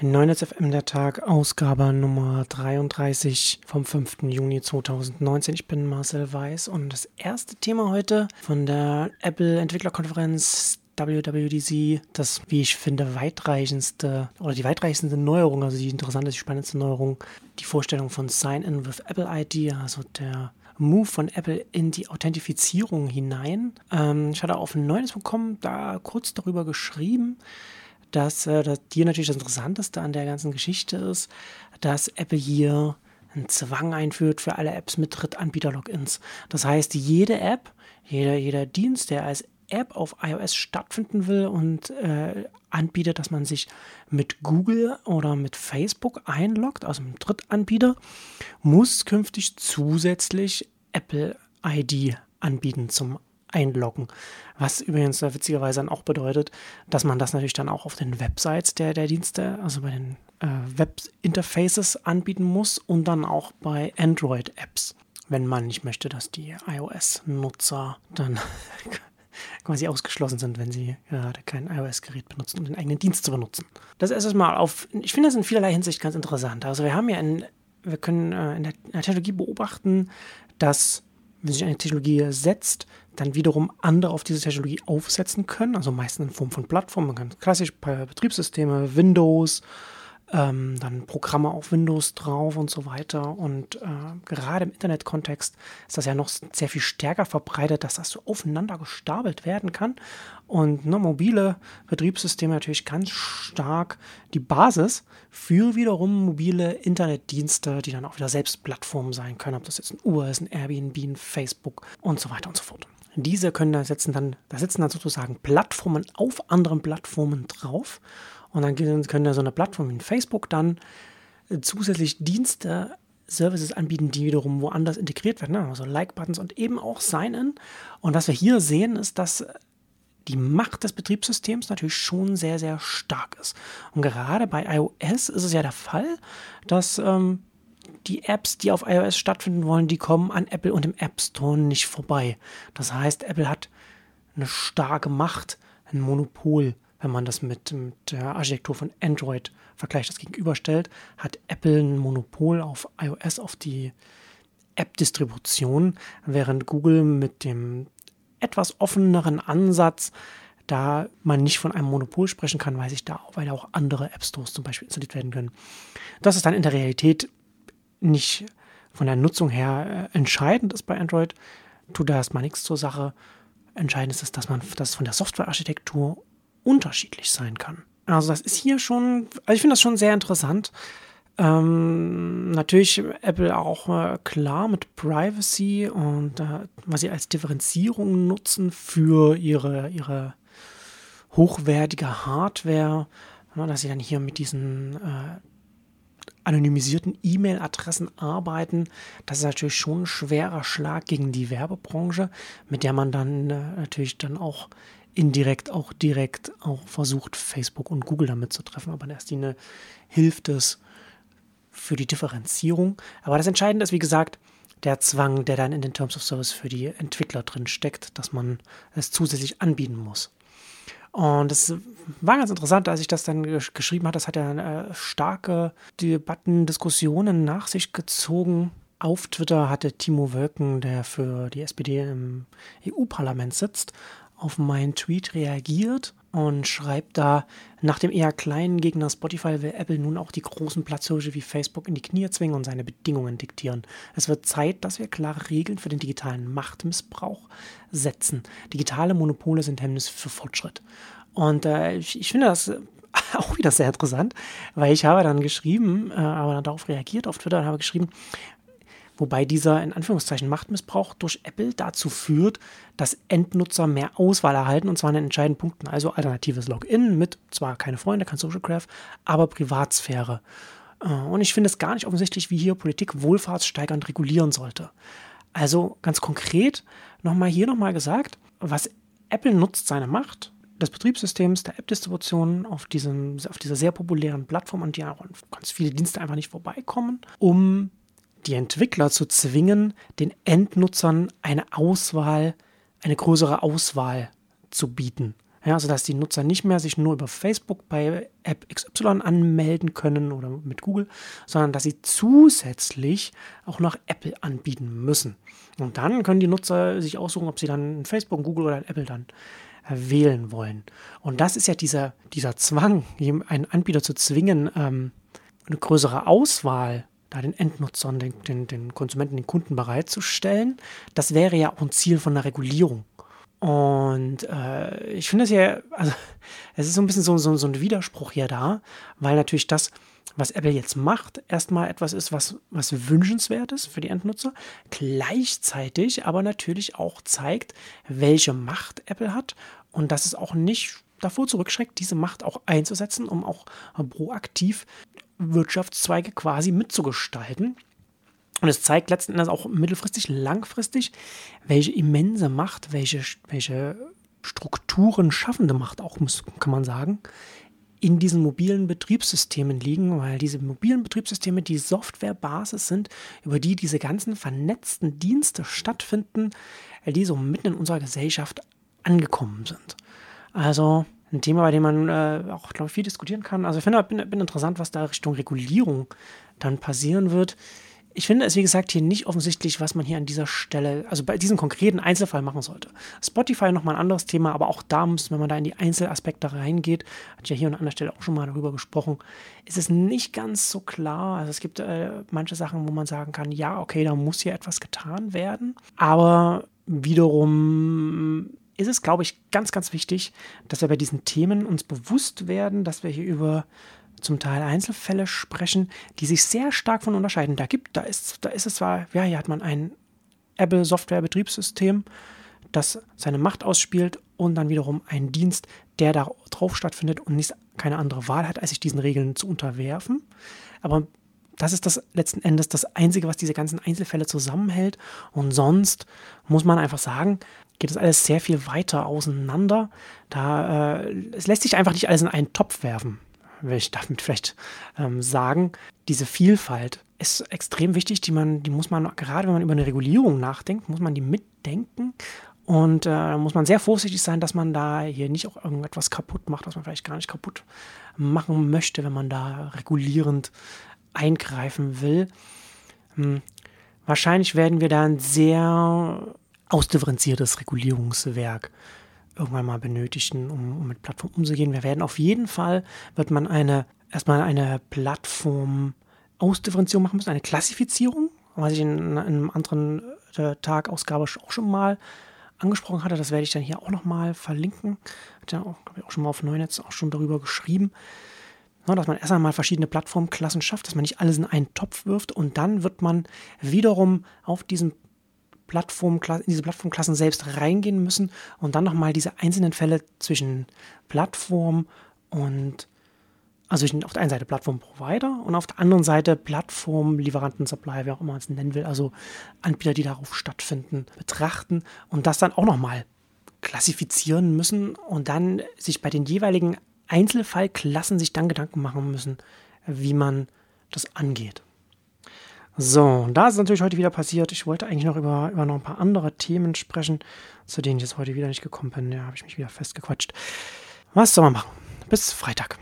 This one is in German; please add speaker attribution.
Speaker 1: Neunetz FM der Tag, Ausgabe Nummer 33 vom 5. Juni 2019. Ich bin Marcel Weiß und das erste Thema heute von der Apple Entwicklerkonferenz WWDC, das, wie ich finde, weitreichendste oder die weitreichendste Neuerung, also die interessanteste, die spannendste Neuerung, die Vorstellung von Sign-In with Apple ID, also der Move von Apple in die Authentifizierung hinein. Ähm, ich hatte auf Neues.com da kurz darüber geschrieben dass, äh, dass hier natürlich das Interessanteste an der ganzen Geschichte ist, dass Apple hier einen Zwang einführt für alle Apps mit Drittanbieter-Logins. Das heißt, jede App, jeder, jeder Dienst, der als App auf iOS stattfinden will und äh, anbietet, dass man sich mit Google oder mit Facebook einloggt, also mit Drittanbieter, muss künftig zusätzlich Apple ID anbieten zum einloggen. Was übrigens witzigerweise dann auch bedeutet, dass man das natürlich dann auch auf den Websites der, der Dienste, also bei den äh, Web-Interfaces anbieten muss und dann auch bei Android-Apps, wenn man nicht möchte, dass die iOS-Nutzer dann quasi ausgeschlossen sind, wenn sie gerade kein iOS-Gerät benutzen, um den eigenen Dienst zu benutzen. Das ist erstmal auf, ich finde das in vielerlei Hinsicht ganz interessant. Also wir haben ja in, wir können äh, in, der, in der Technologie beobachten, dass wenn sich eine Technologie setzt, dann wiederum andere auf diese Technologie aufsetzen können, also meistens in Form von Plattformen, ganz klassisch Betriebssysteme, Windows, ähm, dann Programme auf Windows drauf und so weiter. Und äh, gerade im Internetkontext ist das ja noch sehr viel stärker verbreitet, dass das so aufeinander gestapelt werden kann. Und ne, mobile Betriebssysteme natürlich ganz stark die Basis für wiederum mobile Internetdienste, die dann auch wieder selbst Plattformen sein können, ob das jetzt ein Uber ist, ein Airbnb, ein Facebook und so weiter und so fort. Diese können da setzen dann, da sitzen dann sozusagen Plattformen auf anderen Plattformen drauf und dann können ja so eine Plattform wie Facebook dann äh, zusätzlich Dienste, Services anbieten, die wiederum woanders integriert werden, also Like-Buttons und eben auch Sign-In. Und was wir hier sehen, ist, dass die Macht des Betriebssystems natürlich schon sehr, sehr stark ist. Und gerade bei iOS ist es ja der Fall, dass ähm, die Apps, die auf iOS stattfinden wollen, die kommen an Apple und dem App Store nicht vorbei. Das heißt, Apple hat eine starke Macht, ein Monopol wenn man das mit, mit der Architektur von Android vergleicht, das gegenüberstellt, hat Apple ein Monopol auf iOS, auf die App-Distribution, während Google mit dem etwas offeneren Ansatz, da man nicht von einem Monopol sprechen kann, weiß ich da, weil auch andere App Stores zum Beispiel installiert werden können. Das ist dann in der Realität nicht von der Nutzung her äh, entscheidend ist bei Android, tut da erstmal nichts zur Sache. Entscheidend ist, dass man das von der Softwarearchitektur unterschiedlich sein kann. Also das ist hier schon, also ich finde das schon sehr interessant. Ähm, natürlich Apple auch äh, klar mit Privacy und äh, was sie als Differenzierung nutzen für ihre, ihre hochwertige Hardware, dass sie dann hier mit diesen äh, anonymisierten E-Mail-Adressen arbeiten. Das ist natürlich schon ein schwerer Schlag gegen die Werbebranche, mit der man dann äh, natürlich dann auch indirekt auch direkt auch versucht, Facebook und Google damit zu treffen. Aber in erster Linie hilft es für die Differenzierung. Aber das Entscheidende ist, wie gesagt, der Zwang, der dann in den Terms of Service für die Entwickler drin steckt, dass man es zusätzlich anbieten muss. Und es war ganz interessant, als ich das dann geschrieben habe. Das hat ja äh, starke Debatten, Diskussionen nach sich gezogen. Auf Twitter hatte Timo Wölken, der für die SPD im EU-Parlament sitzt, auf meinen Tweet reagiert und schreibt da, nach dem eher kleinen Gegner Spotify will Apple nun auch die großen Platzhirsche wie Facebook in die Knie zwingen und seine Bedingungen diktieren. Es wird Zeit, dass wir klare Regeln für den digitalen Machtmissbrauch setzen. Digitale Monopole sind Hemmnis für Fortschritt. Und äh, ich, ich, finde das auch wieder sehr interessant, weil ich habe dann geschrieben, äh, aber dann darauf reagiert auf Twitter und habe geschrieben, wobei dieser in Anführungszeichen Machtmissbrauch durch Apple dazu führt, dass Endnutzer mehr Auswahl erhalten und zwar an den entscheidenden Punkten, also alternatives Login mit zwar keine Freunde, kein Social Graph, aber Privatsphäre. Äh, und ich finde es gar nicht offensichtlich, wie hier Politik wohlfahrtssteigernd regulieren sollte. Also ganz konkret nochmal hier nochmal gesagt, was Apple nutzt seine Macht des Betriebssystems, der App-Distribution auf, auf dieser sehr populären Plattform, an die auch ganz viele Dienste einfach nicht vorbeikommen, um die Entwickler zu zwingen, den Endnutzern eine Auswahl, eine größere Auswahl zu bieten. Ja, sodass die Nutzer nicht mehr sich nur über Facebook bei App XY anmelden können oder mit Google, sondern dass sie zusätzlich auch noch Apple anbieten müssen. Und dann können die Nutzer sich aussuchen, ob sie dann Facebook, Google oder Apple dann wählen wollen. Und das ist ja dieser, dieser Zwang, einen Anbieter zu zwingen, ähm, eine größere Auswahl da den Endnutzern, den, den, den Konsumenten, den Kunden bereitzustellen. Das wäre ja auch ein Ziel von der Regulierung. Und äh, ich finde es ja, also es ist so ein bisschen so, so, so ein Widerspruch hier da, weil natürlich das, was Apple jetzt macht, erstmal etwas ist, was, was wünschenswert ist für die Endnutzer, gleichzeitig aber natürlich auch zeigt, welche Macht Apple hat und dass es auch nicht davor zurückschreckt, diese Macht auch einzusetzen, um auch proaktiv Wirtschaftszweige quasi mitzugestalten. Und es zeigt letzten Endes auch mittelfristig, langfristig, welche immense Macht, welche, welche Strukturen schaffende Macht auch, muss, kann man sagen, in diesen mobilen Betriebssystemen liegen, weil diese mobilen Betriebssysteme die Softwarebasis sind, über die diese ganzen vernetzten Dienste stattfinden, die so mitten in unserer Gesellschaft angekommen sind. Also ein Thema, bei dem man äh, auch, glaube ich, viel diskutieren kann. Also ich finde, bin, bin interessant, was da Richtung Regulierung dann passieren wird. Ich finde es, wie gesagt, hier nicht offensichtlich, was man hier an dieser Stelle, also bei diesem konkreten Einzelfall machen sollte. Spotify nochmal ein anderes Thema, aber auch da muss, wenn man da in die Einzelaspekte reingeht, hat ja hier und an der Stelle auch schon mal darüber gesprochen, ist es nicht ganz so klar. Also es gibt äh, manche Sachen, wo man sagen kann, ja, okay, da muss hier etwas getan werden. Aber wiederum ist es, glaube ich, ganz, ganz wichtig, dass wir bei diesen Themen uns bewusst werden, dass wir hier über zum Teil Einzelfälle sprechen, die sich sehr stark von unterscheiden. Da gibt, da ist, da ist es zwar, ja, hier hat man ein Apple-Software-Betriebssystem, das seine Macht ausspielt und dann wiederum einen Dienst, der da drauf stattfindet und nicht keine andere Wahl hat, als sich diesen Regeln zu unterwerfen. Aber das ist das letzten Endes das Einzige, was diese ganzen Einzelfälle zusammenhält. Und sonst muss man einfach sagen, geht es alles sehr viel weiter auseinander. Da äh, es lässt sich einfach nicht alles in einen Topf werfen, will ich damit vielleicht ähm, sagen. Diese Vielfalt ist extrem wichtig, die man, die muss man gerade, wenn man über eine Regulierung nachdenkt, muss man die mitdenken. Und äh, da muss man sehr vorsichtig sein, dass man da hier nicht auch irgendetwas kaputt macht, was man vielleicht gar nicht kaputt machen möchte, wenn man da regulierend eingreifen will. Hm. Wahrscheinlich werden wir da ein sehr ausdifferenziertes Regulierungswerk irgendwann mal benötigen, um, um mit Plattformen umzugehen. Wir werden auf jeden Fall, wird man eine, erstmal eine Plattform Ausdifferenzierung machen müssen, eine Klassifizierung, was ich in, in einem anderen äh, Tagausgabe auch schon mal angesprochen hatte. Das werde ich dann hier auch nochmal verlinken. Hat ja auch, ich, auch schon mal auf Neunetz auch schon darüber geschrieben. Dass man erst einmal verschiedene Plattformklassen schafft, dass man nicht alles in einen Topf wirft und dann wird man wiederum auf diesen Plattform, in diese Plattformklassen selbst reingehen müssen und dann nochmal diese einzelnen Fälle zwischen Plattform und also auf der einen Seite Plattform-Provider und auf der anderen Seite Plattform-Lieferanten, Supply, wie auch immer man es nennen will, also Anbieter, die darauf stattfinden, betrachten und das dann auch nochmal klassifizieren müssen und dann sich bei den jeweiligen Einzelfallklassen sich dann Gedanken machen müssen, wie man das angeht. So, da ist natürlich heute wieder passiert. Ich wollte eigentlich noch über, über noch ein paar andere Themen sprechen, zu denen ich jetzt heute wieder nicht gekommen bin. Ja, habe ich mich wieder festgequatscht. Was soll man machen? Bis Freitag.